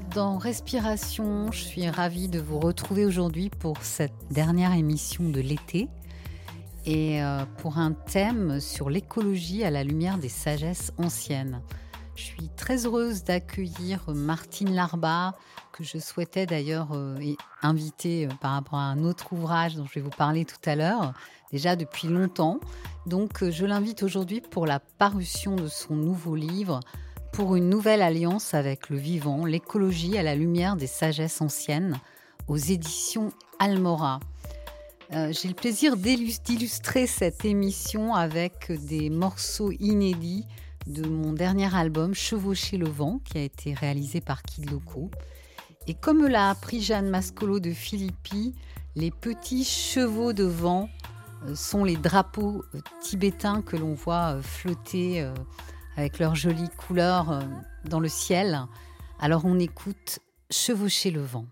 Dans Respiration. Je suis ravie de vous retrouver aujourd'hui pour cette dernière émission de l'été et euh, pour un thème sur l'écologie à la lumière des sagesses anciennes. Je suis très heureuse d'accueillir Martine Larba, que je souhaitais d'ailleurs euh, inviter euh, par rapport à un autre ouvrage dont je vais vous parler tout à l'heure, déjà depuis longtemps. Donc je l'invite aujourd'hui pour la parution de son nouveau livre pour une nouvelle alliance avec le vivant, l'écologie à la lumière des sagesses anciennes, aux éditions Almora. Euh, J'ai le plaisir d'illus- d'illustrer cette émission avec des morceaux inédits de mon dernier album Chevaucher le vent, qui a été réalisé par Kid Loco. Et comme l'a appris Jeanne Mascolo de Philippi, les petits chevaux de vent euh, sont les drapeaux euh, tibétains que l'on voit flotter avec leurs jolies couleurs euh, dans le ciel. Alors on écoute Chevaucher le vent.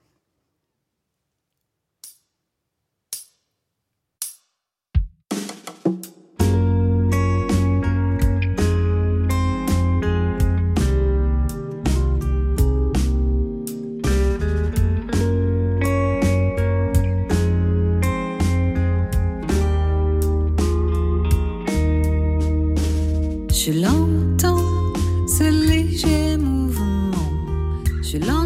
Je l'entends, L'entends,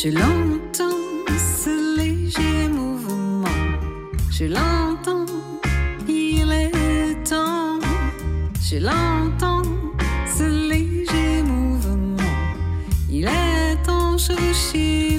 Je l'entends, ce léger mouvement. Je l'entends, il est temps. Je l'entends, ce léger mouvement. Il est temps, chevaucher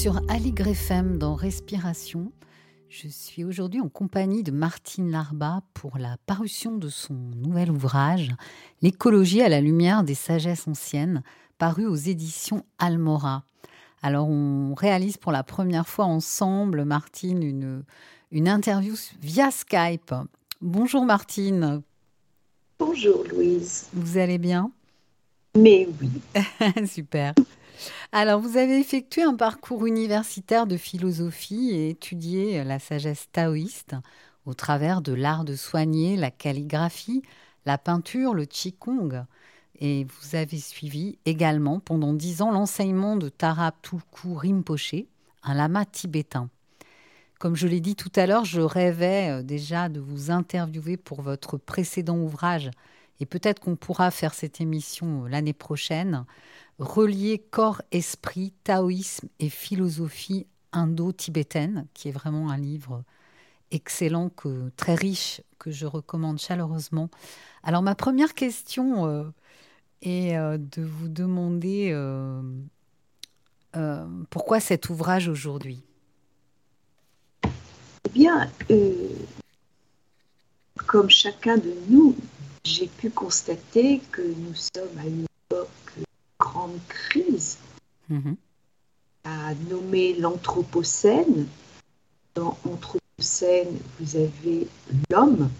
sur Aligre FM dans Respiration. Je suis aujourd'hui en compagnie de Martine Larba pour la parution de son nouvel ouvrage L'écologie à la lumière des sagesses anciennes, paru aux éditions Almora. Alors on réalise pour la première fois ensemble, Martine, une, une interview via Skype. Bonjour Martine, Bonjour Louise. vous allez bien? Mais oui, Super. Alors, vous avez effectué un parcours universitaire de philosophie et étudié la sagesse taoïste au travers de l'art de soigner, la calligraphie, la peinture, le qigong. Et vous avez suivi également pendant dix ans l'enseignement de Tara Tulku Rinpoche, un lama tibétain. Comme je l'ai dit tout à l'heure, je rêvais euh, déjà de vous interviewer pour votre précédent ouvrage et peut-être qu'on pourra faire cette émission euh, l'année prochaine, relier corps, esprit, taoïsme et philosophie indo-tibétaine, qui est vraiment un livre excellent, que, très riche, que je recommande chaleureusement. Alors ma première question euh, est euh, de vous demander euh, pourquoi cet ouvrage aujourd'hui? Eh bien, comme chacun de nous, j'ai pu constater que nous sommes à une époque grande crise, Mhm. à nommer l'Anthropocène. Dans Anthropocène, vous avez l'homme.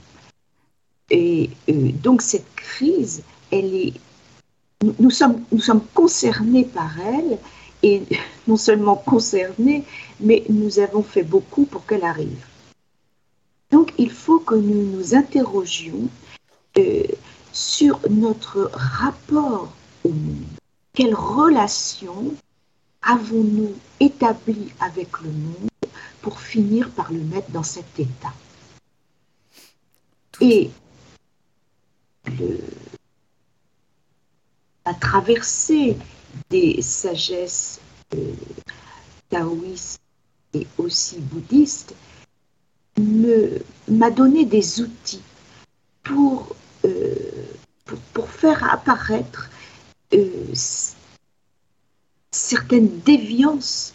Et euh, donc cette crise, elle est, nous, nous sommes, nous sommes concernés par elle, et non seulement concernés, mais nous avons fait beaucoup pour qu'elle arrive. Donc il faut que nous nous interrogions euh, sur notre rapport au monde. Quelle relation avons-nous établie avec le monde pour finir par le mettre dans cet état Et le- la traversée des sagesses euh, taoïstes et aussi bouddhistes m'a donné des outils pour, euh, pour, pour faire apparaître certaines déviances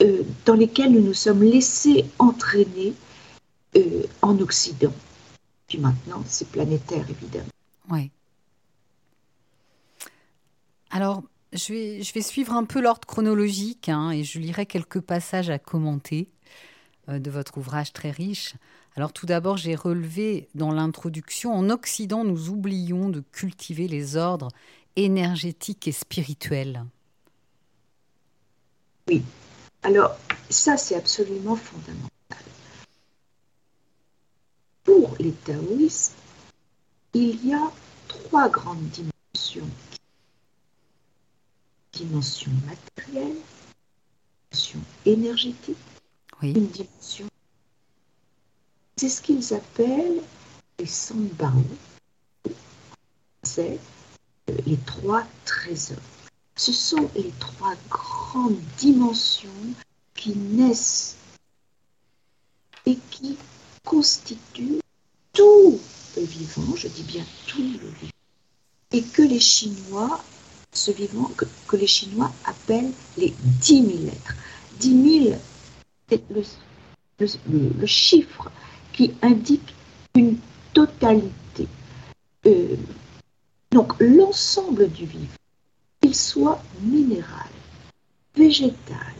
euh, dans lesquelles nous nous sommes laissés entraîner euh, en Occident. Puis maintenant, c'est planétaire, évidemment. Oui. Alors, je vais, je vais suivre un peu l'ordre chronologique hein, et je lirai quelques passages à commenter euh, de votre ouvrage très riche. Alors, tout d'abord, j'ai relevé dans l'introduction En Occident, nous oublions de cultiver les ordres énergétiques et spirituels. Alors, ça, c'est absolument fondamental. Pour les taoïstes, il y a trois grandes dimensions. Dimension matérielle, dimension énergétique, Oui, une dimension. C'est ce qu'ils appellent les sambao. C'est les trois trésors. Ce sont les trois grandes dimensions qui naissent et qui constituent tout le vivant, je dis bien tout le vivant, et que les Chinois, ce vivant, que, les Chinois appellent les 10 000 lettres. 10 000 c'est le chiffre qui indique une totalité. Euh, donc l'ensemble du vivant, qu'il soit minéral, végétal,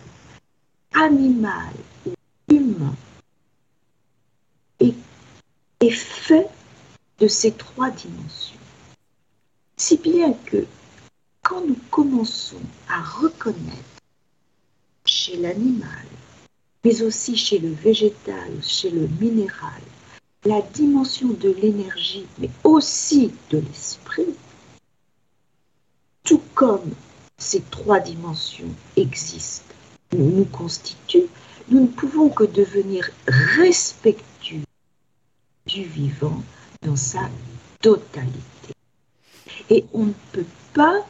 animal ou humain, est, fait de ces trois dimensions. Si bien que quand nous commençons à reconnaître chez l'animal, mais aussi chez le végétal, chez le minéral, la dimension de l'énergie, mais aussi de l'esprit, tout comme ces trois dimensions existent, nous constituent, nous ne pouvons que devenir respectueux du vivant dans sa totalité. Et on ne peut pas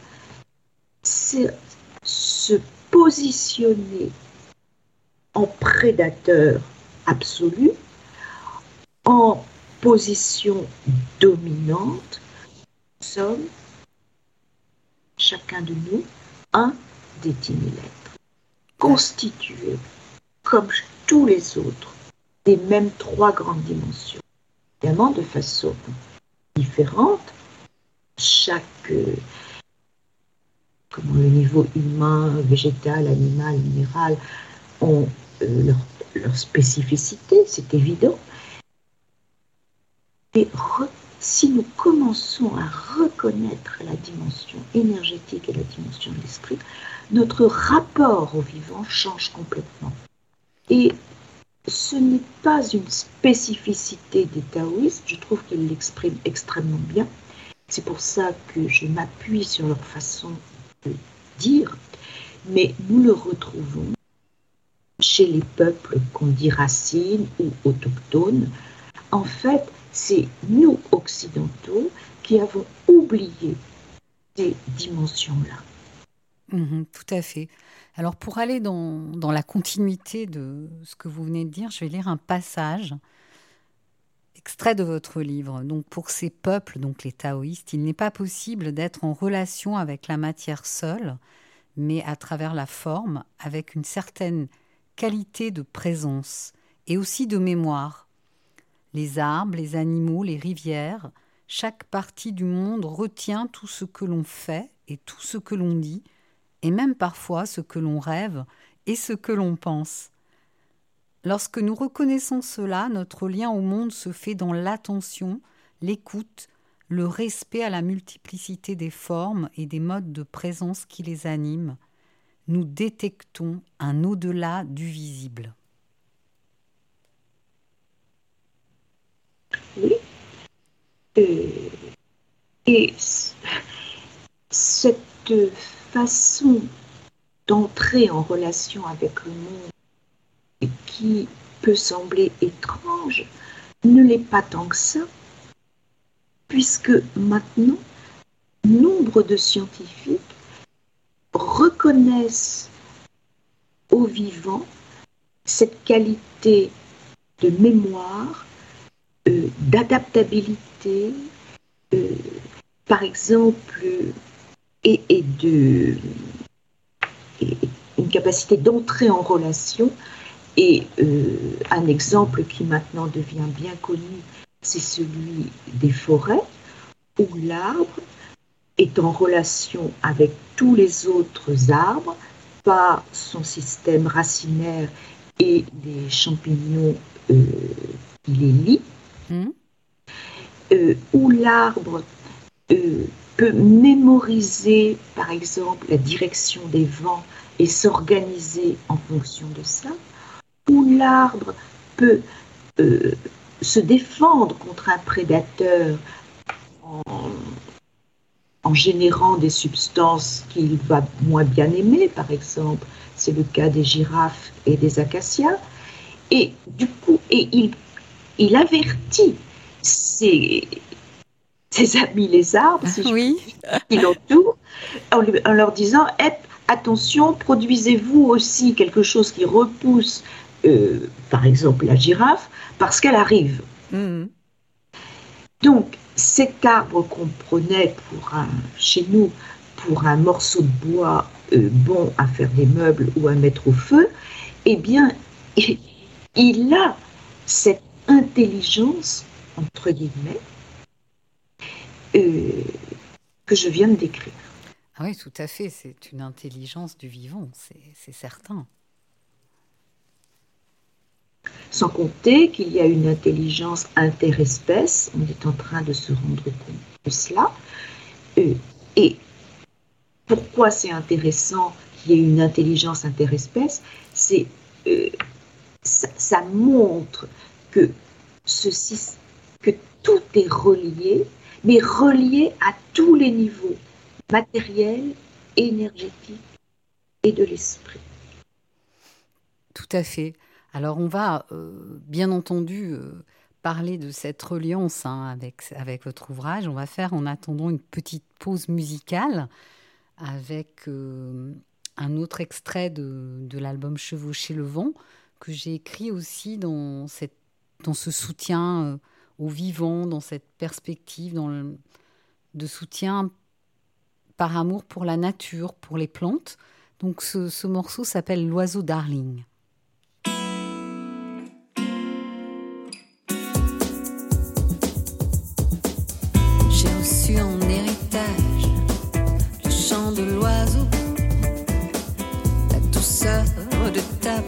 se positionner en prédateur absolu, en position dominante, nous sommes, chacun de nous, un des dix mille êtres, constitué, comme tous les autres, des mêmes trois grandes dimensions, évidemment de façon différente. Chaque, le niveau humain, végétal, animal, minéral, ont euh, leur spécificité, c'est évident. Et si nous commençons à reconnaître la dimension énergétique et la dimension de l'esprit, notre rapport au vivant change complètement. Et ce n'est pas une spécificité des taoïstes, je trouve qu'ils l'expriment extrêmement bien. C'est pour ça que je m'appuie sur leur façon de dire, mais nous le retrouvons chez les peuples qu'on dit racines ou autochtones. En fait, c'est nous, occidentaux, qui avons oublié ces dimensions-là. Mhm, tout à fait. Alors pour aller dans, dans la continuité de ce que vous venez de dire, je vais lire un passage extrait de votre livre. Donc pour ces peuples, donc les taoïstes, il n'est pas possible d'être en relation avec la matière seule, mais à travers la forme, avec une certaine qualité de présence et aussi de mémoire. Les arbres, les animaux, les rivières, chaque partie du monde retient tout ce que l'on fait et tout ce que l'on dit, et même parfois ce que l'on rêve et ce que l'on pense. Lorsque nous reconnaissons cela, notre lien au monde se fait dans l'attention, l'écoute, le respect à la multiplicité des formes et des modes de présence qui les animent. Nous détectons un au-delà du visible. Oui. Euh, et cette façon d'entrer en relation avec le monde qui peut sembler étrange ne l'est pas tant que ça, puisque maintenant, nombre de scientifiques reconnaissent au vivant cette qualité de mémoire, d'adaptabilité, euh, par exemple, euh, et, de une capacité d'entrer en relation. Et euh, un exemple qui maintenant devient bien connu, c'est celui des forêts, où l'arbre est en relation avec tous les autres arbres par son système racinaire et les champignons euh, qui les lient, Euh, où l'arbre euh, peut mémoriser, par exemple, la direction des vents et s'organiser en fonction de ça, où l'arbre peut euh, se défendre contre un prédateur en, en générant des substances qu'il va moins bien aimer, par exemple, c'est le cas des girafes et des acacias, et du coup, et il, il avertit ses, ses amis les arbres, si je Oui, qui l'entourent, en, leur disant attention, produisez-vous aussi quelque chose qui repousse, euh, par exemple, la girafe, parce qu'elle arrive. Mhm. Donc, cet arbre qu'on prenait pour un, chez nous pour un morceau de bois euh, bon à faire des meubles ou à mettre au feu, eh bien, il, il a cette intelligence, entre guillemets, euh, que je viens de décrire. Ah oui, tout à fait. C'est une intelligence du vivant, c'est certain. Sans compter qu'il y a une intelligence interespèce, on est en train de se rendre compte de cela. Euh, et pourquoi c'est intéressant qu'il y ait une intelligence interespèce C'est euh, ça, ça montre que ce, sys- que tout est relié, mais relié à tous les niveaux, matériels, énergétiques et de l'esprit. Tout à fait. Alors on va euh, bien entendu euh, parler de cette reliance hein, avec, avec votre ouvrage. On va faire en attendant une petite pause musicale avec euh, un autre extrait de, de l'album Chevaucher le vent que j'ai écrit aussi dans, cette, dans ce soutien au vivant, dans cette perspective dans de soutien par amour pour la nature, pour les plantes. Donc ce, ce morceau s'appelle L'oiseau darling. en héritage le chant de l'oiseau, la douceur de ta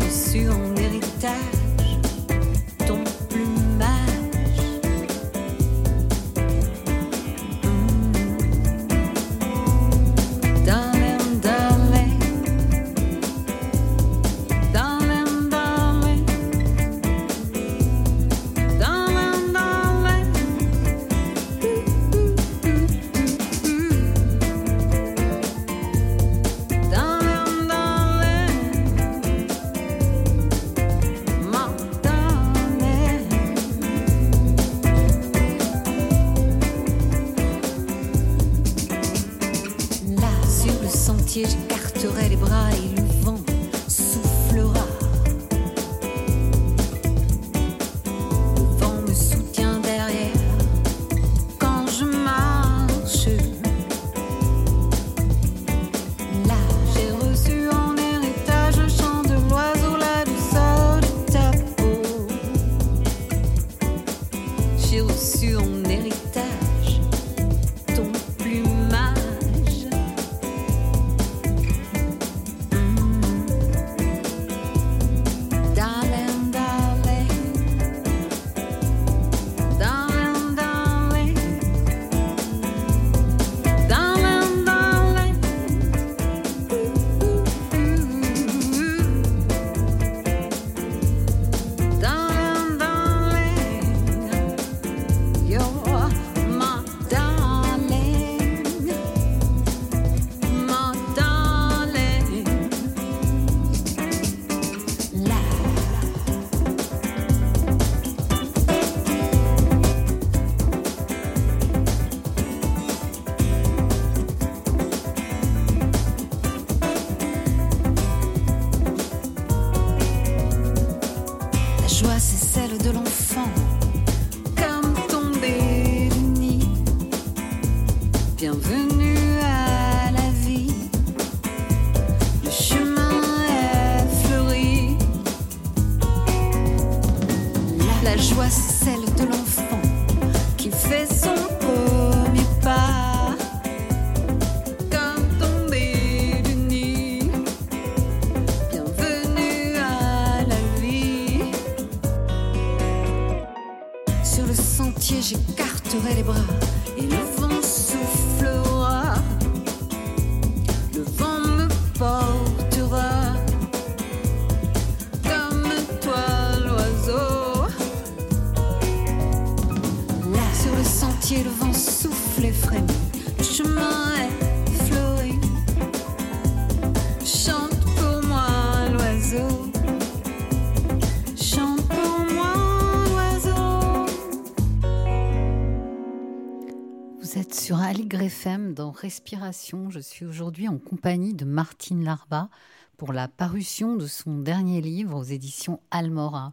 reçu en FM dans Respiration. Je suis aujourd'hui en compagnie de Martine Larba pour la parution de son dernier livre aux éditions Almora.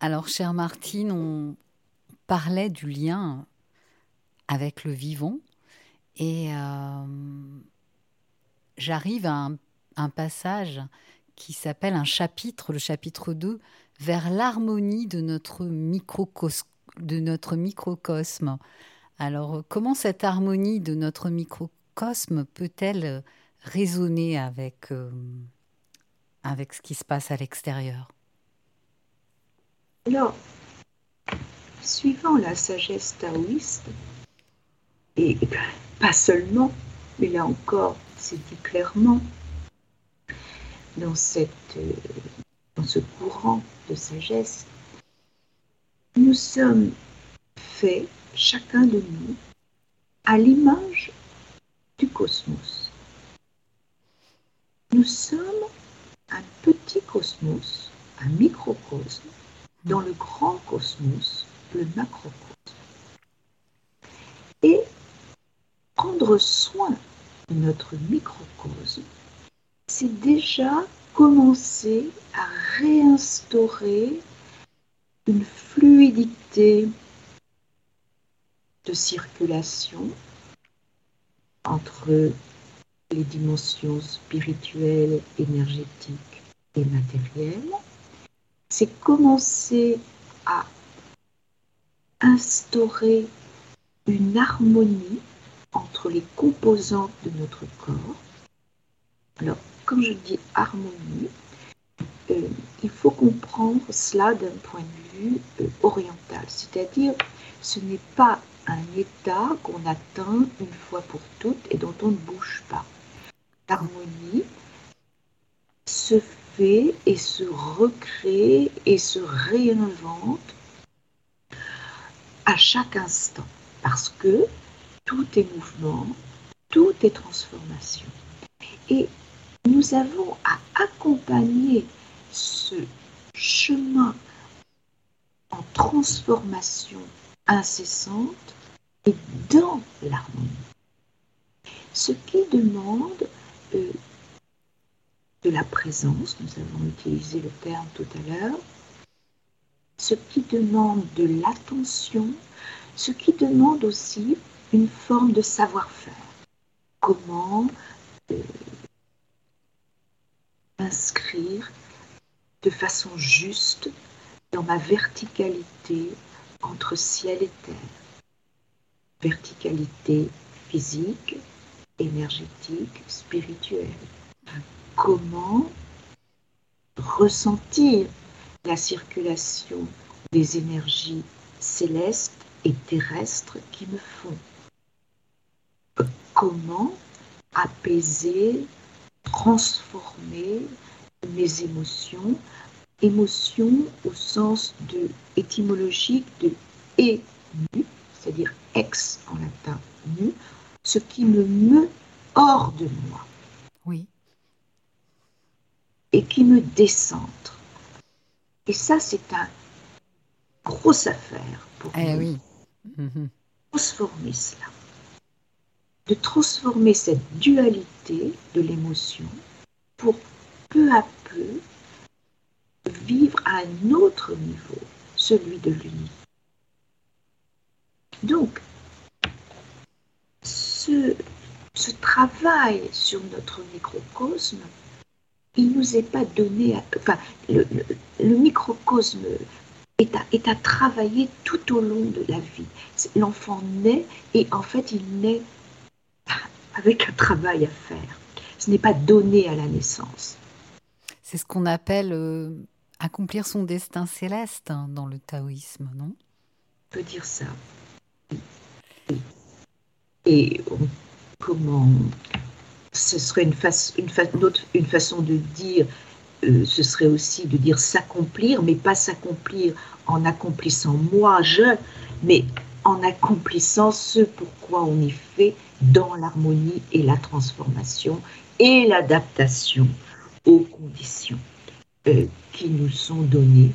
Alors, chère Martine, on parlait du lien avec le vivant et euh, j'arrive à un, passage qui s'appelle un chapitre, le chapitre 2, vers l'harmonie. De notre microcosme. Alors, comment cette harmonie de notre microcosme peut-elle résonner avec, euh, avec ce qui se passe à l'extérieur? Alors, suivant la sagesse taoïste, et pas seulement, mais là encore, c'est dit clairement, dans, cette, euh, dans ce courant de sagesse, nous sommes faits, chacun de nous, à l'image du cosmos. Nous sommes un petit cosmos, un microcosme, dans le grand cosmos, le macrocosme. Et prendre soin de notre microcosme, c'est déjà commencer à réinstaurer une fluidité de circulation entre les dimensions spirituelles, énergétiques et matérielles. C'est commencer à instaurer une harmonie entre les composantes de notre corps. Alors, quand je dis harmonie, euh, il faut comprendre cela d'un point de vue euh, oriental, c'est-à-dire ce n'est pas un état qu'on atteint une fois pour toutes et dont on ne bouge pas. L'harmonie se fait et se recrée et se réinvente à chaque instant parce que tout est mouvement, tout est transformation. Et nous avons à accompagner ce chemin en transformation incessante et dans l'harmonie. Ce qui demande euh, de la présence, nous avons utilisé le terme tout à l'heure, ce qui demande de l'attention, ce qui demande aussi une forme de savoir-faire. Comment euh, inscrire de façon juste dans ma verticalité entre ciel et terre. Verticalité physique, énergétique, spirituelle. Comment ressentir la circulation des énergies célestes et terrestres qui me font? Comment apaiser, transformer mes émotions, émotions au sens de étymologique de et c'est-à-dire ex en latin nu, ce qui me meut hors de moi. Oui. Et qui me décentre. Et ça, c'est un grosse affaire pour eh nous. oui. Mhm. Transformer cela. De transformer cette dualité de l'émotion pour peu à peu vivre à un autre niveau, celui de l'unité. Donc, ce, ce, travail sur notre microcosme, il nous est pas donné, à, enfin, le, le, le microcosme est à, est à, travailler tout au long de la vie. L'enfant naît et en fait, il naît avec un travail à faire. Ce n'est pas donné à la naissance. C'est ce qu'on appelle euh, accomplir son destin céleste hein, dans le taoïsme, non? On peut dire ça. Et on, comment ce serait une, façon de dire, euh, ce serait aussi de dire s'accomplir, mais pas s'accomplir en accomplissant moi, je, mais en accomplissant ce pourquoi on est fait dans l'harmonie et la transformation et l'adaptation aux conditions euh, qui nous sont données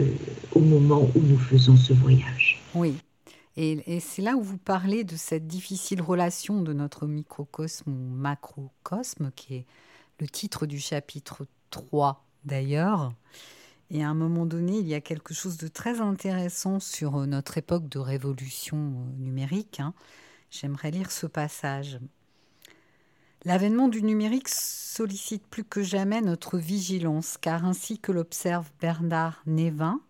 euh, au moment où nous faisons ce voyage. Oui. Et, c'est là où vous parlez de cette difficile relation de notre microcosme ou macrocosme, qui est le titre du chapitre 3 d'ailleurs. Et à un moment donné, il y a quelque chose de très intéressant sur euh, notre époque de révolution euh, numérique. hein. J'aimerais lire ce passage. L'avènement du numérique sollicite plus que jamais notre vigilance, car ainsi que l'observe Bernard Névin,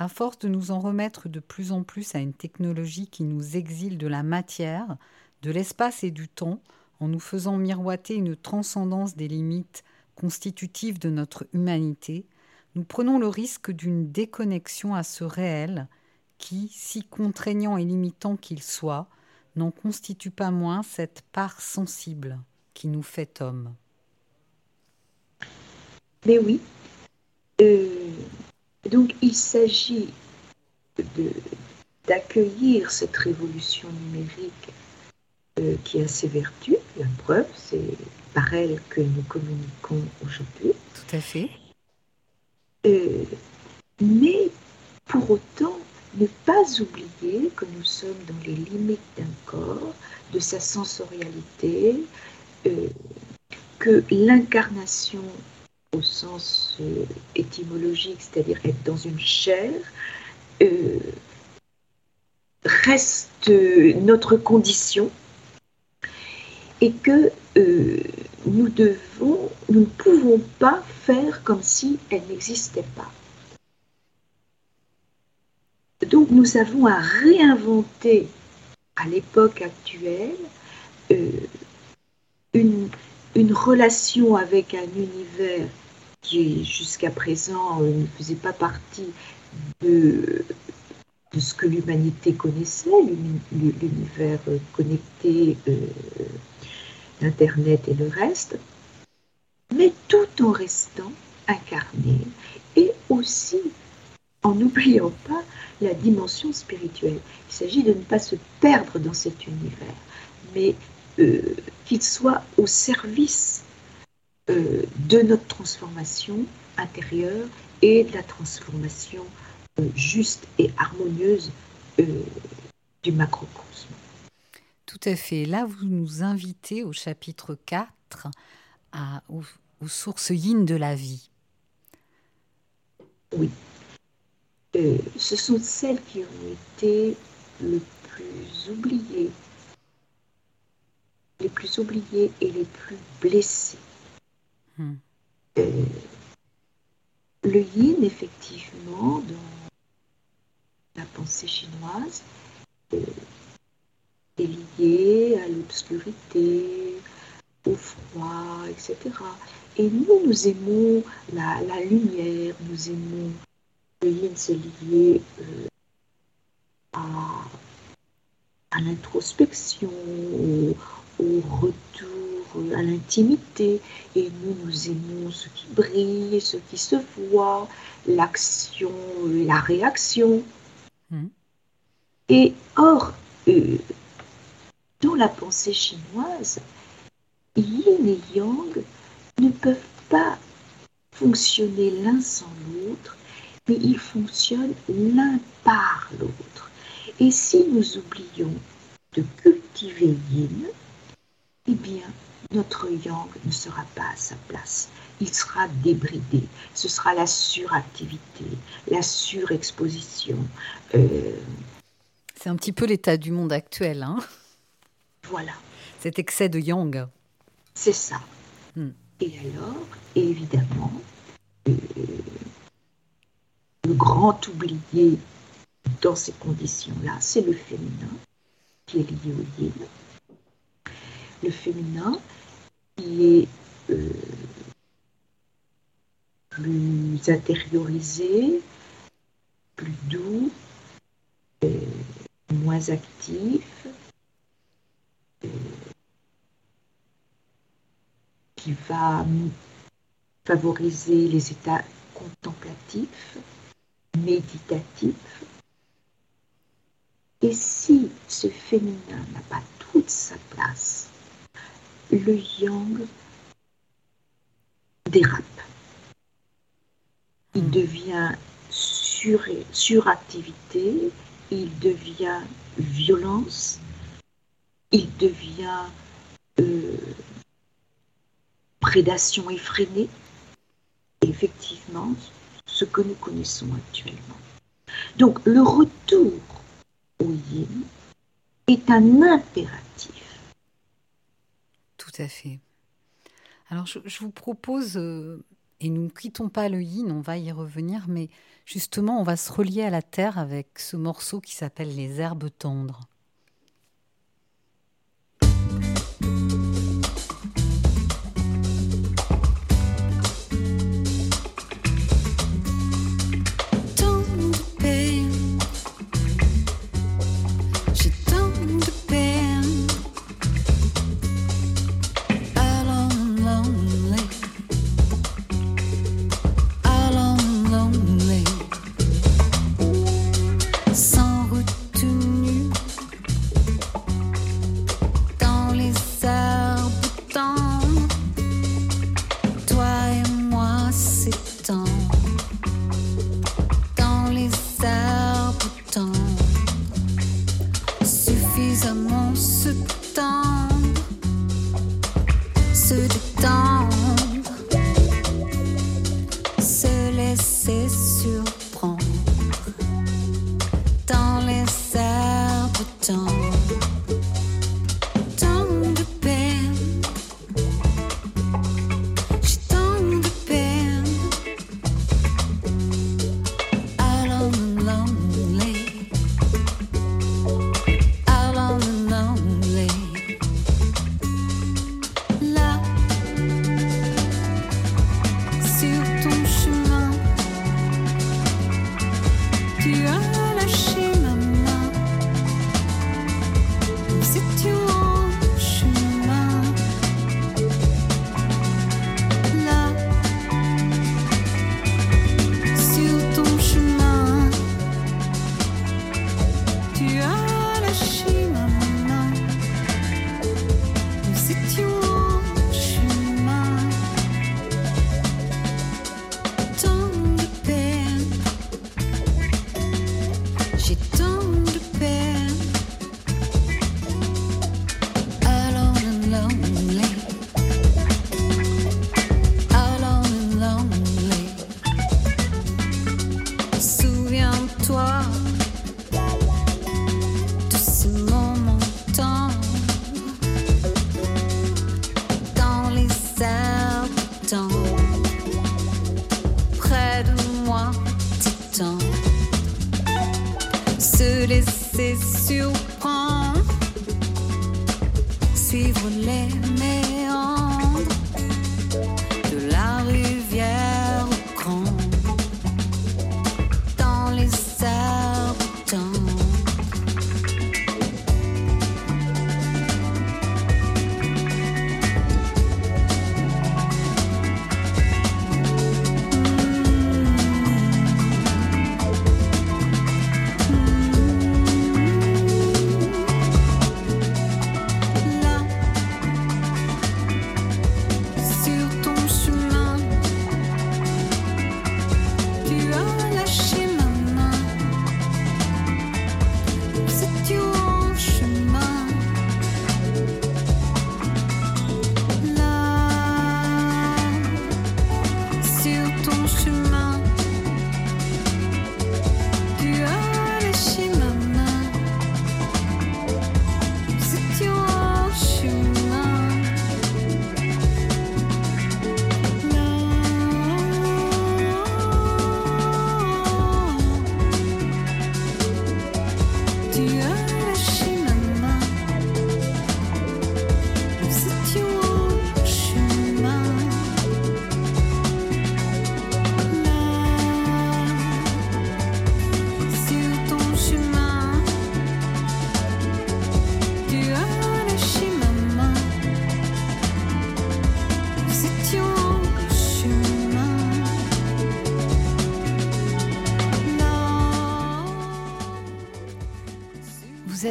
à force de nous en remettre de plus en plus à une technologie qui nous exile de la matière, de l'espace et du temps, en nous faisant miroiter une transcendance des limites constitutives de notre humanité, nous prenons le risque d'une déconnexion à ce réel qui, si contraignant et limitant qu'il soit, n'en constitue pas moins cette part sensible qui nous fait homme. Mais oui. Euh, donc il s'agit d'accueillir cette révolution numérique euh, qui a ses vertus. La preuve, c'est par elle que nous communiquons aujourd'hui. Tout à fait. Euh, mais pour autant, ne pas oublier que nous sommes dans les limites d'un corps, de sa sensorialité, euh, que l'incarnation au sens euh, étymologique, c'est-à-dire être dans une chair, euh, reste euh, notre condition et que nous ne pouvons pas faire comme si elle n'existait pas. Donc nous avons à réinventer à l'époque actuelle une relation avec un univers qui jusqu'à présent euh, ne faisait pas partie de, ce que l'humanité connaissait, l'uni- l'univers connecté euh, d'Internet et le reste, mais tout en restant incarné et aussi en n'oubliant pas la dimension spirituelle. Il s'agit de ne pas se perdre dans cet univers, mais euh, qu'il soit au service euh, de notre transformation intérieure et de la transformation euh, juste et harmonieuse euh, du macrocosme. Tout à fait. Là, vous nous invitez au chapitre 4 à- aux, aux sources yin de la vie. Euh, ce sont celles qui ont été le plus oubliées, les plus oubliées et les plus blessées. Hmm. Le yin, effectivement, dans la pensée chinoise, est lié à l'obscurité, au froid, etc. Et nous, nous aimons la, lumière, nous aimons le yin, c'est lié euh, à, l'introspection, au retour à l'intimité. Et nous, nous aimons ce qui brille, ce qui se voit, l'action, la réaction. Mhm. Et or, euh, dans la pensée chinoise, yin et yang ne peuvent pas fonctionner l'un sans l'autre, mais ils fonctionnent l'un par l'autre. Et si nous oublions de cultiver yin, eh bien, notre yang ne sera pas à sa place. Il sera débridé. Ce sera la suractivité, la surexposition. Euh, C'est un petit peu l'état du monde actuel, hein voilà. cet excès de yang. C'est ça. Hmm. Et alors, évidemment, euh, le grand oublié dans ces conditions-là, c'est le féminin, qui est lié au yin. Le féminin qui est euh, plus intériorisé, plus doux, euh, moins actif, euh, qui va favoriser les états contemplatifs, méditatifs. Et si ce féminin n'a pas toute sa place, le yang dérape. Il devient sur, suractivité, il devient violence, il devient euh, prédation effrénée, effectivement ce que nous connaissons actuellement. Donc le retour au yin est un impératif. Tout à fait. Alors je, vous propose, euh, et nous ne quittons pas le yin, on va y revenir, mais justement on va se relier à la terre avec ce morceau qui s'appelle Les herbes tendres.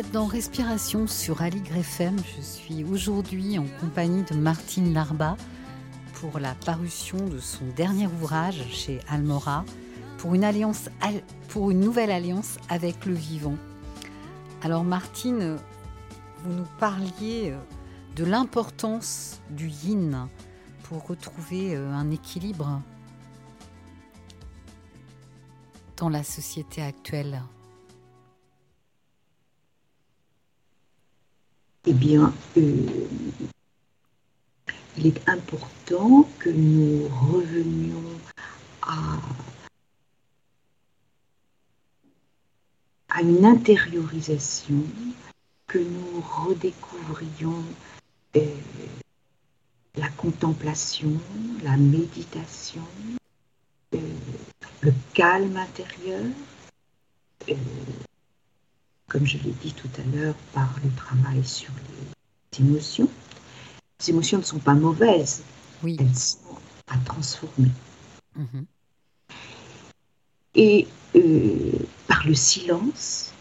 Dans Respiration sur Ali FM. Je suis aujourd'hui en compagnie de Martine Larba pour la parution de son dernier ouvrage chez Almora pour une, alliance, pour une nouvelle alliance avec le vivant. Alors Martine, vous nous parliez de l'importance du yin pour retrouver euh, un équilibre dans la société actuelle Eh bien, euh, il est important que nous revenions à, une intériorisation, que nous redécouvrions euh, la contemplation, la méditation, euh, le calme intérieur, comme je l'ai dit tout à l'heure, par le travail sur les émotions. Les émotions ne sont pas mauvaises, Oui. elles sont à transformer. Mhm. Et euh, par le silence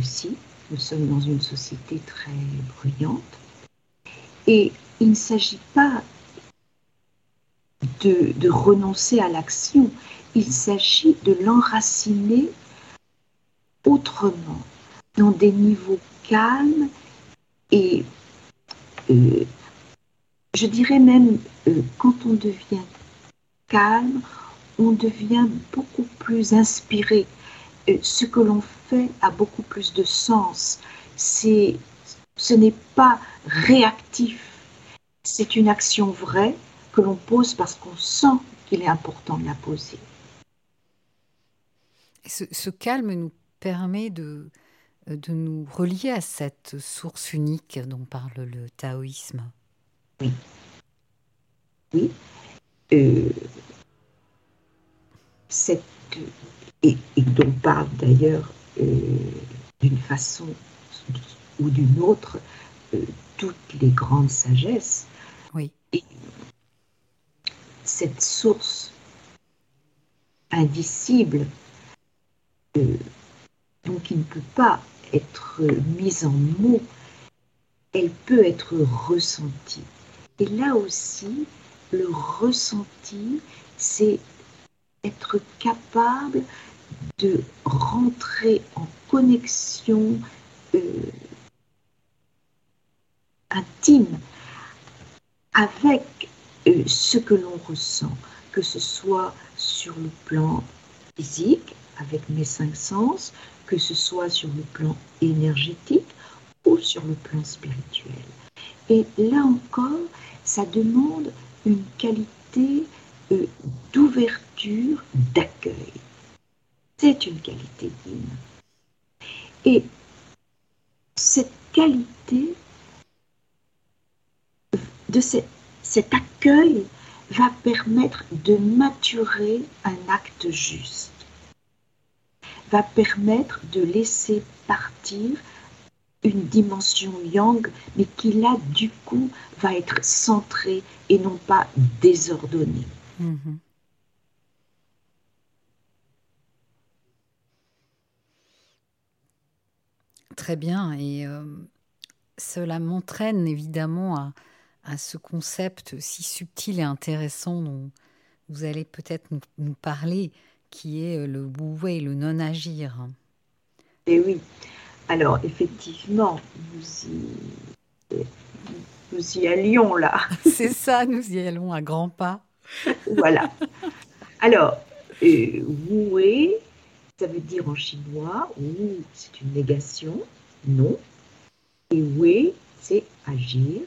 aussi, nous sommes dans une société très bruyante. Et il ne s'agit pas de, de renoncer à l'action, il s'agit de l'enraciner autrement, dans des niveaux calmes et euh, je dirais même euh, quand on devient calme, on devient beaucoup plus inspiré. Euh, ce que l'on fait a beaucoup plus de sens. Ce n'est pas réactif. C'est une action vraie que l'on pose parce qu'on sent qu'il est important de la poser. Ce calme nous permet de, de nous relier à cette source unique dont parle le taoïsme. Oui. Euh, cette, et, et dont parle d'ailleurs euh, d'une façon ou d'une autre euh, toutes les grandes sagesses. Oui. Et cette source indicible, euh, donc qui ne peut pas être mise en mots, elle peut être ressentie. Et là aussi, le ressenti, c'est être capable de rentrer en connexion euh, intime avec euh, ce que l'on ressent, que ce soit sur le plan physique, avec mes cinq sens, que ce soit sur le plan énergétique ou sur le plan spirituel. Et là encore, ça demande une qualité euh, d'ouverture, d'accueil. C'est une qualité digne. Et cette qualité de cet, cet accueil va permettre de maturer un acte juste, va permettre de laisser partir une dimension yang, mais qui là, du coup, va être centrée et non pas désordonnée. Mhm. Très bien. Et euh, cela m'entraîne évidemment à, ce concept si subtil et intéressant dont vous allez peut-être nous parler, qui est euh, le le non-agir. Et oui, alors effectivement, nous y, nous y allions là. C'est ça, nous y allons à grands pas. voilà. Alors, euh, ça veut dire en chinois, wu, c'est une négation, non. Et wei, c'est agir,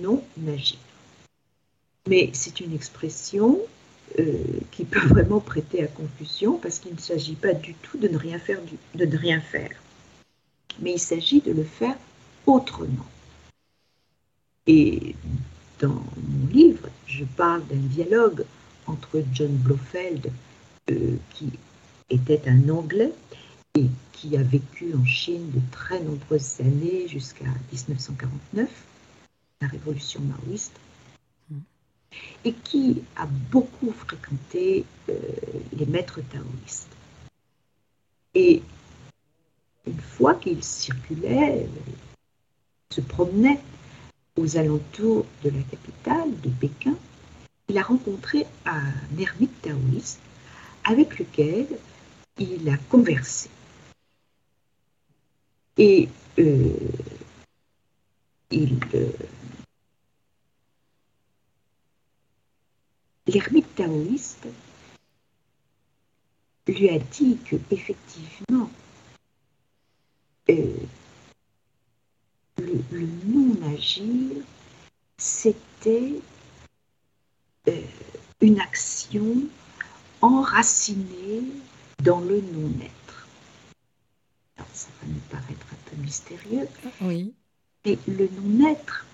non agir. Mais c'est une expression qui peut vraiment prêter à confusion parce qu'il ne s'agit pas du tout de ne rien faire, de ne rien faire. Mais il s'agit de le faire autrement. Et dans mon livre, je parle d'un dialogue entre John Blofeld, euh, qui était un Anglais et qui a vécu en Chine de très nombreuses années jusqu'à 1949, la révolution maoïste, et qui a beaucoup fréquenté euh, les maîtres taoïstes. Et une fois qu'il circulait, euh, se promenait aux alentours de la capitale, de Pékin, il a rencontré un ermite taoïste avec lequel il a conversé. Et euh, il, l'ermite taoïste lui a dit que effectivement euh, le, le non-agir, c'était euh, une action enracinée dans le non-être. Ça va nous paraître un peu mystérieux, Oui. mais le non-être,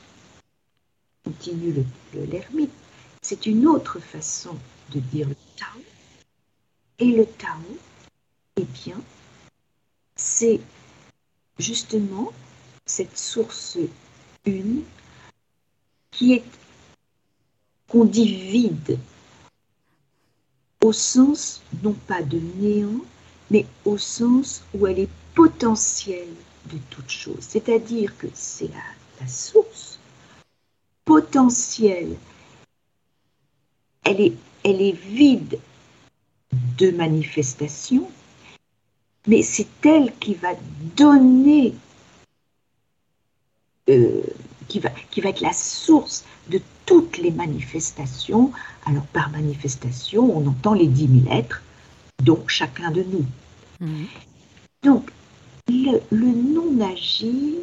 continue le- le- l'ermite, c'est une autre façon de dire le Tao. Et le Tao, eh bien, c'est justement cette source une qui est qu'on dit vide au sens non pas de néant, mais au sens où elle est potentielle de toute chose. C'est-à-dire que c'est la source potentielle. Elle est, elle est vide de manifestation, mais c'est elle qui va donner, euh, qui, va, qui va être la source de toutes les manifestations. Alors par manifestation, on entend les dix mille êtres, donc chacun de nous. Mhm. Donc, le, le non-agir,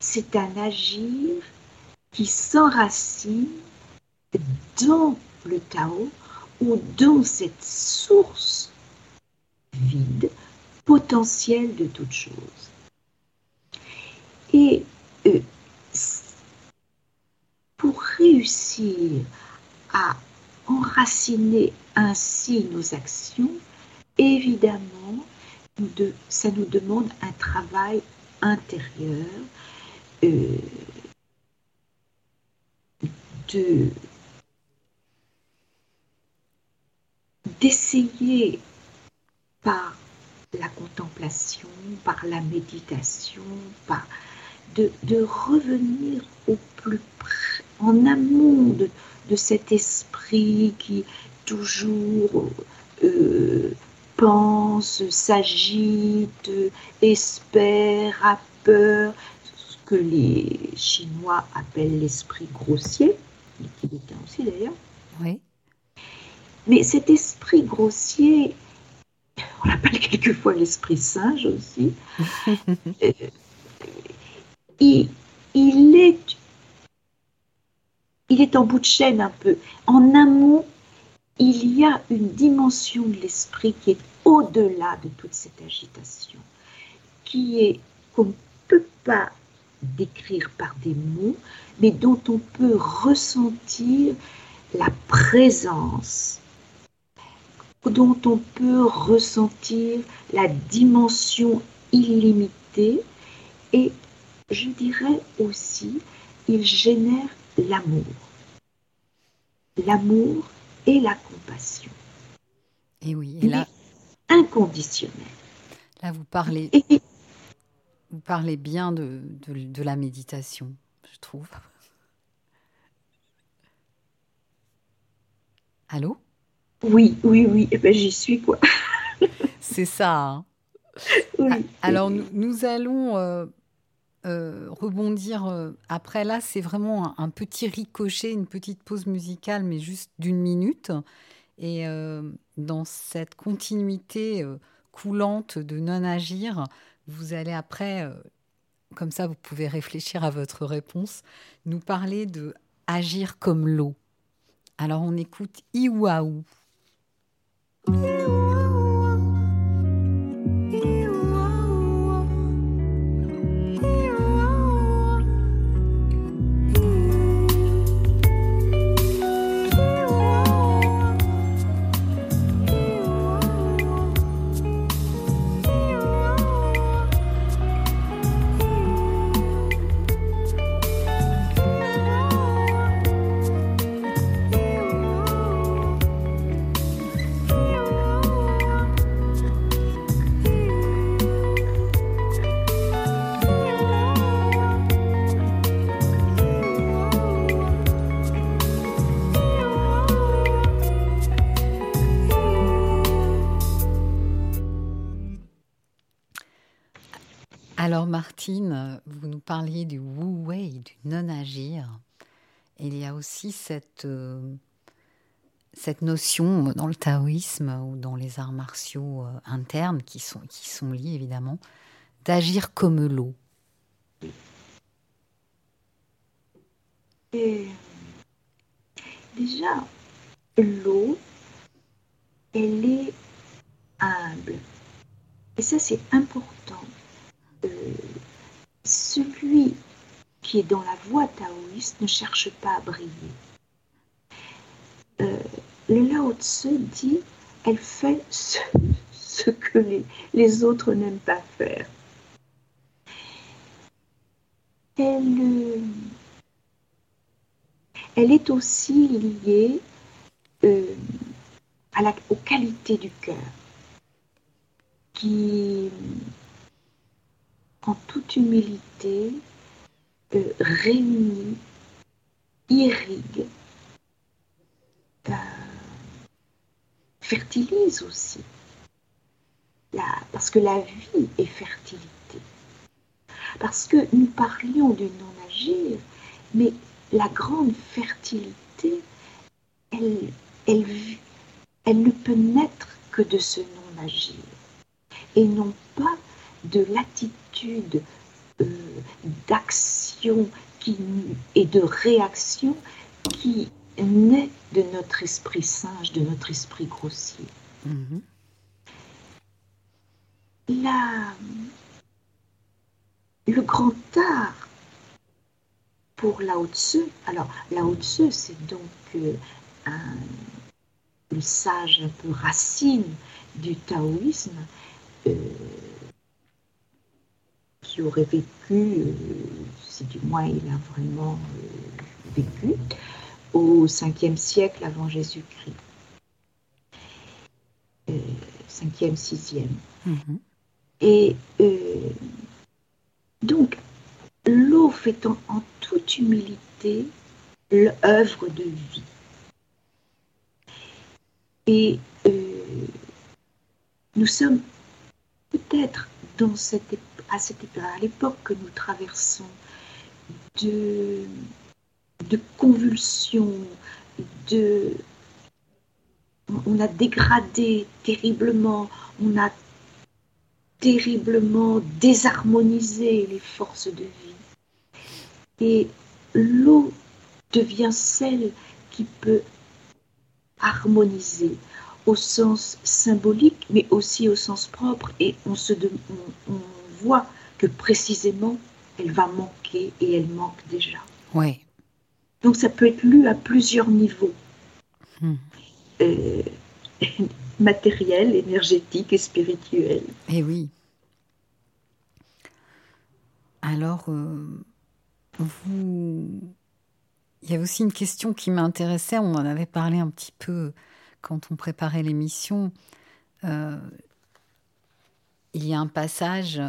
c'est un agir qui s'enracine dans le Tao ou dans cette source vide, potentielle de toute chose. Et euh, pour réussir à enraciner ainsi nos actions, évidemment, ça nous demande un travail intérieur euh, de d'essayer par la contemplation, par la méditation, de, revenir au plus près, en amont de, cet esprit qui toujours euh, pense, s'agite, espère, a peur, ce que les Chinois appellent l'esprit grossier, les Tibétains aussi d'ailleurs. Mais cet esprit grossier, on l'appelle quelquefois l'esprit singe aussi, euh, il, il est, il est en bout de chaîne un peu. En amont, il y a une dimension de l'esprit qui est au-delà de toute cette agitation, qui est qu'on ne peut pas décrire par des mots, mais dont on peut ressentir la présence, dont on peut ressentir la dimension illimitée et je dirais aussi, il génère l'amour. L'amour et la compassion. Et oui. Et là, Inconditionnel. là vous parlez, Et vous parlez bien de, de, de la méditation, je trouve. Allô? Oui, oui, oui, eh ben, j'y suis quoi. C'est ça. hein. Oui. Alors, nous, nous allons euh, euh, rebondir euh, après. Là, c'est vraiment un, un petit ricochet, une petite pause musicale, mais juste d'une minute. Et dans cette continuité coulante de non-agir, vous allez après, comme ça, vous pouvez réfléchir à votre réponse, nous parler de agir comme l'eau. Alors, on écoute Iwaou. You Alors Martine, vous nous parliez du Wu Wei, du non-agir. Il y a aussi cette, euh, cette notion dans le taoïsme ou dans les arts martiaux euh, internes qui sont, qui sont liés évidemment, d'agir comme l'eau. déjà, l'eau, elle est humble. Et ça, c'est important. Celui qui est dans la voie taoïste ne cherche pas à briller. Euh, le Lao Tzu dit elle fait ce, que les, autres n'aiment pas faire. Elle, euh, est aussi liée euh, aux qualités du cœur, qui, en toute humilité, euh, réunit, irrigue, euh, fertilise aussi. parce que la vie est fertilité. Parce que nous parlions du non-agir, mais la grande fertilité, elle, elle, elle ne peut naître que de ce non-agir et non pas de l'attitude euh, d'action et de réaction qui naît de notre esprit singe, de notre esprit grossier. Mm-hmm. le grand art pour Lao Tzu, alors Lao Tzu, c'est donc euh, un, sage un peu racine du taoïsme euh, qui aurait vécu, euh, si du moins il a vraiment vécu, au 5e siècle avant Jésus-Christ. 5e, 6e. Mm-hmm. Et donc, l'eau fait en, toute humilité l'œuvre de vie. Et euh, nous sommes peut-être à, cette, l'époque que nous traversons de, de convulsions, de, on a dégradé terriblement, on a terriblement désharmonisé les forces de vie. Et l'eau devient celle qui peut harmoniser au sens symbolique, mais aussi au sens propre. Et on, se on, voit que précisément, elle va manquer et elle manque déjà. Oui. Donc ça peut être lu à plusieurs niveaux. Hmm. Euh, matériel, énergétique et spirituel. Eh oui. Alors, euh, vous... il y a aussi une question qui m'intéressait, on en avait parlé un petit peu quand on préparait l'émission. Euh, il y a un passage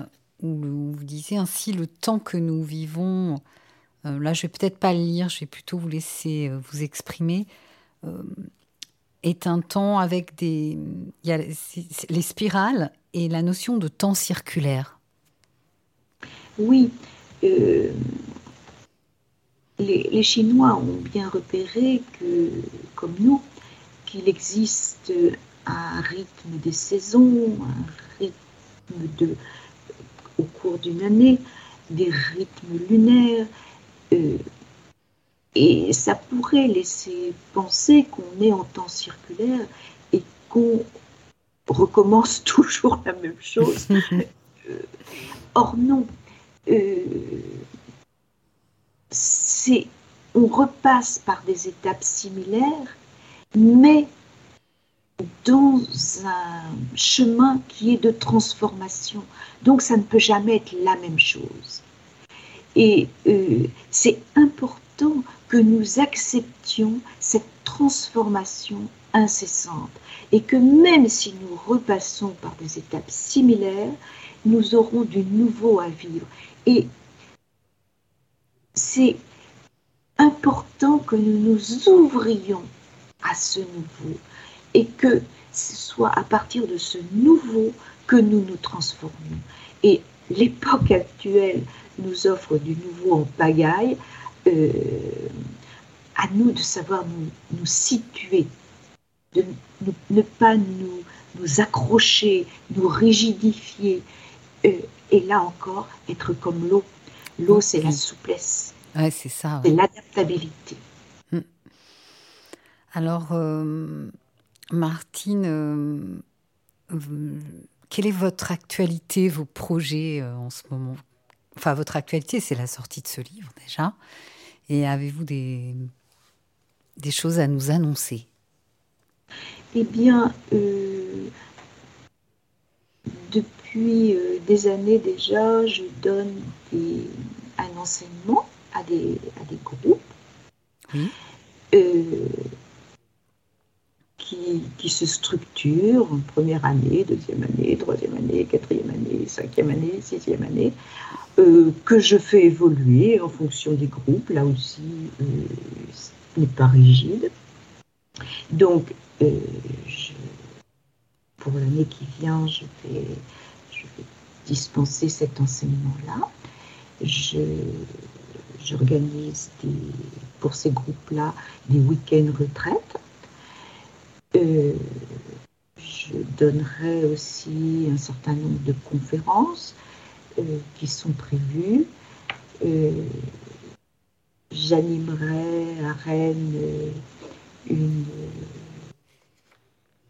où vous disiez ainsi le temps que nous vivons, euh, là je vais peut-être pas le lire, je vais plutôt vous laisser euh, vous exprimer, est un temps avec des... Les spirales et la notion de temps circulaire. Oui, les, Chinois ont bien repéré que, comme nous, qu'il existe un rythme des saisons, un rythme de, au cours d'une année, des rythmes lunaires, euh, et ça pourrait laisser penser qu'on est en temps circulaire et qu'on recommence toujours la même chose. Euh, or non, euh, on repasse par des étapes similaires, mais dans un chemin qui est de transformation. Donc ça ne peut jamais être la même chose. Et euh, c'est important que nous acceptions cette transformation incessante et que même si nous repassons par des étapes similaires, nous aurons du nouveau à vivre. Et c'est important que nous nous ouvrions à ce nouveau et que ce soit à partir de ce nouveau que nous nous transformons. Et l'époque actuelle nous offre du nouveau en pagaille. Euh, à nous de savoir nous, nous situer de ne, pas nous, nous accrocher, nous rigidifier. Euh, et là encore, être comme l'eau. L'eau, c'est la souplesse. Ouais, c'est ça. C'est l'adaptabilité. Alors, euh, Martine, quelle est votre actualité, vos projets en ce moment? Enfin, votre actualité, c'est la sortie de ce livre déjà. Et avez-vous des, des choses à nous annoncer? Eh bien, euh, depuis euh, des années déjà, je donne un enseignement à des, à des groupes. Euh, qui, se structurent en première année, deuxième année, troisième année, quatrième année, cinquième année, sixième année, euh, que je fais évoluer en fonction des groupes. Là aussi, euh, ce n'est pas rigide. Donc, euh, pour l'année qui vient, je vais, dispenser cet enseignement-là. J'organise pour ces groupes-là des week-ends retraites. Je donnerai aussi un certain nombre de conférences euh, qui sont prévues. Euh, j'animerai à Rennes euh,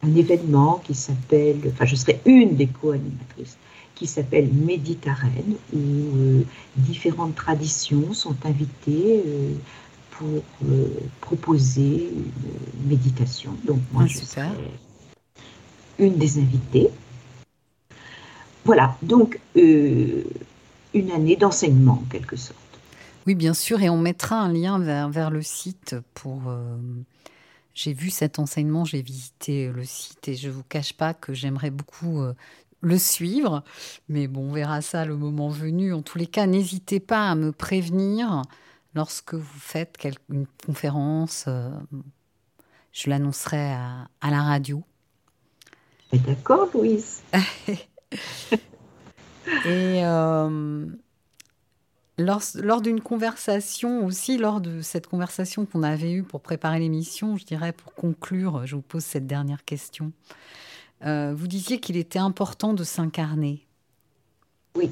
un événement qui s'appelle, enfin je serai une des co-animatrices, qui s'appelle Méditerranée, où différentes traditions sont invitées pour proposer une méditation. Donc moi ah, je serai une des invitées. Voilà, donc euh, une année d'enseignement en quelque sorte. Oui, bien sûr, et on mettra un lien vers, le site pour... Euh, j'ai vu cet enseignement, j'ai visité le site et je ne vous cache pas que j'aimerais beaucoup euh, le suivre, mais bon, on verra ça le moment venu. En tous les cas, n'hésitez pas à me prévenir lorsque vous faites une conférence. je l'annoncerai à, à la radio. D'accord, Louise. Et euh, lors, lors d'une conversation aussi, lors de cette conversation qu'on avait eue pour préparer l'émission, je dirais pour conclure, je vous pose cette dernière question. Euh, vous disiez qu'il était important de s'incarner. Oui.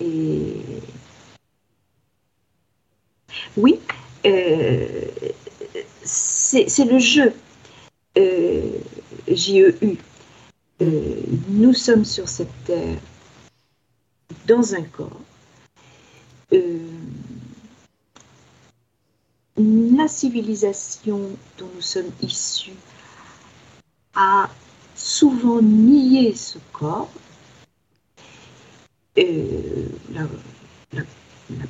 Et oui, euh, c'est le jeu. J-E-U. Euh, nous sommes sur cette terre dans un corps. Euh, la civilisation dont nous sommes issus a souvent nié ce corps,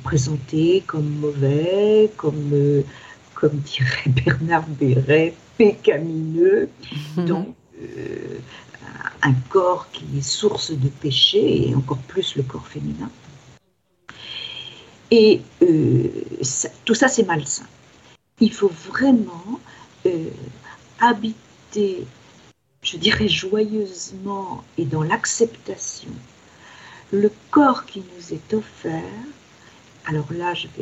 présenté comme mauvais, comme, comme dirait Bernard Béret, pécamineux. Donc, un corps qui est source de péché, et encore plus le corps féminin. Et euh, tout ça, c'est malsain. Il faut vraiment euh, habiter, je dirais joyeusement et dans l'acceptation, le corps qui nous est offert. Alors là, j'ai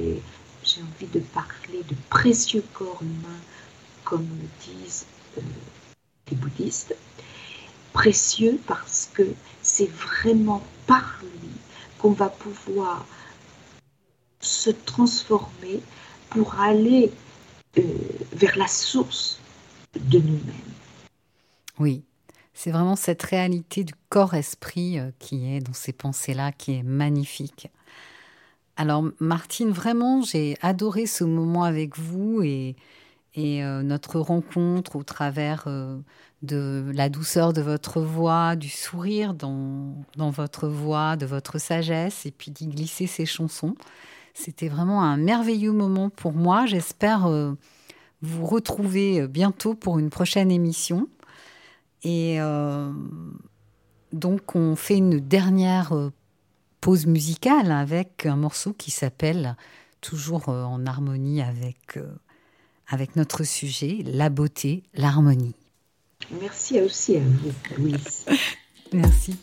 envie de parler de précieux corps humain, comme le disent euh, les bouddhistes précieux parce que c'est vraiment par lui qu'on va pouvoir se transformer pour aller euh, vers la source de nous-mêmes. Oui, c'est vraiment cette réalité du corps-esprit euh, qui est dans ces pensées-là, qui est magnifique. Alors Martine, vraiment, j'ai adoré ce moment avec vous et, euh, notre rencontre au travers de la douceur de votre voix, du sourire dans, votre voix, de votre sagesse, et puis d'y glisser ces chansons. C'était vraiment un merveilleux moment pour moi. J'espère euh, vous retrouver euh, bientôt pour une prochaine émission. Et euh, donc, on fait une dernière pause musicale avec un morceau qui s'appelle, toujours en harmonie avec, avec notre sujet, la beauté, l'harmonie. Merci aussi à vous, Louise. Merci.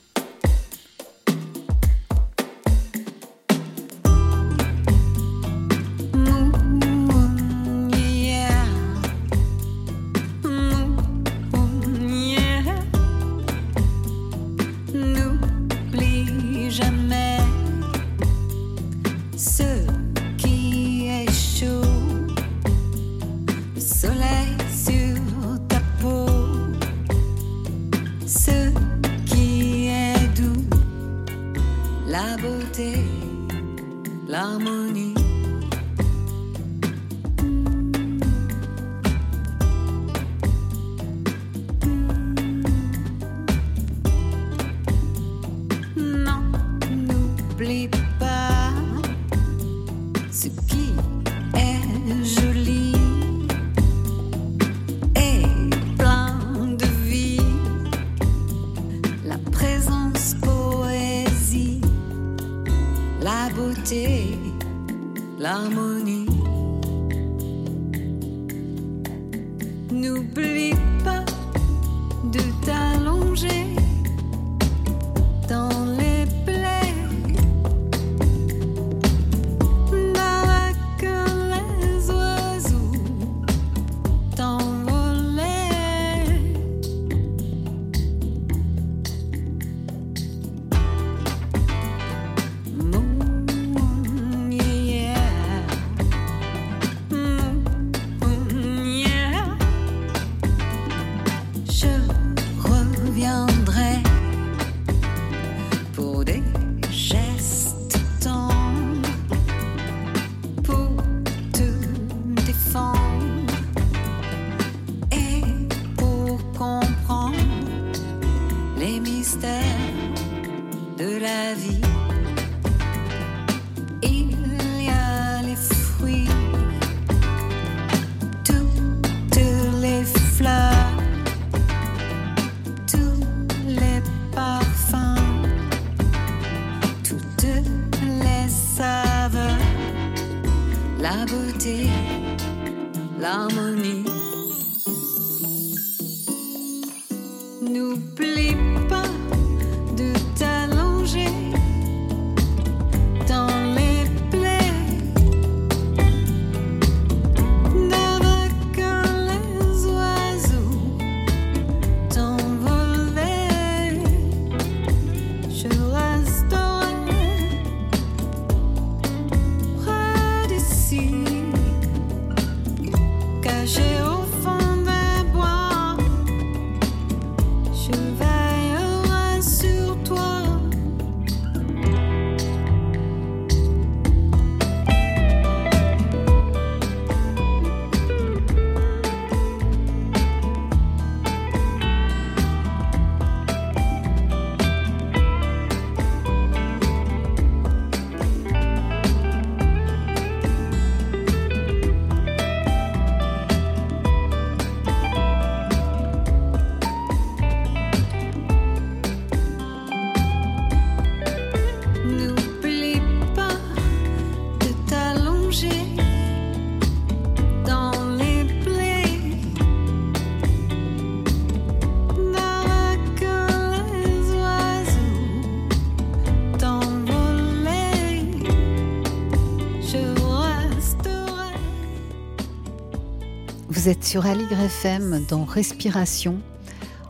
Vous êtes sur Aligre FM dans Respiration.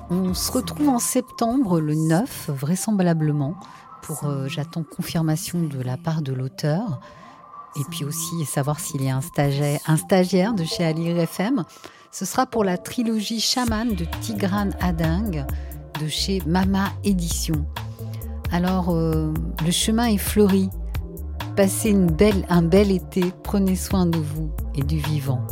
On se retrouve en septembre, le 9, vraisemblablement, pour, euh, j'attends confirmation de la part de l'auteur. Et puis aussi savoir s'il y a un stagiaire, de chez Aligre FM. Ce sera pour la trilogie Chaman de Tigran Ading de chez Mama Édition. Alors, euh, le chemin est fleuri. Passez une belle, un bel été. Prenez soin de vous et du vivant.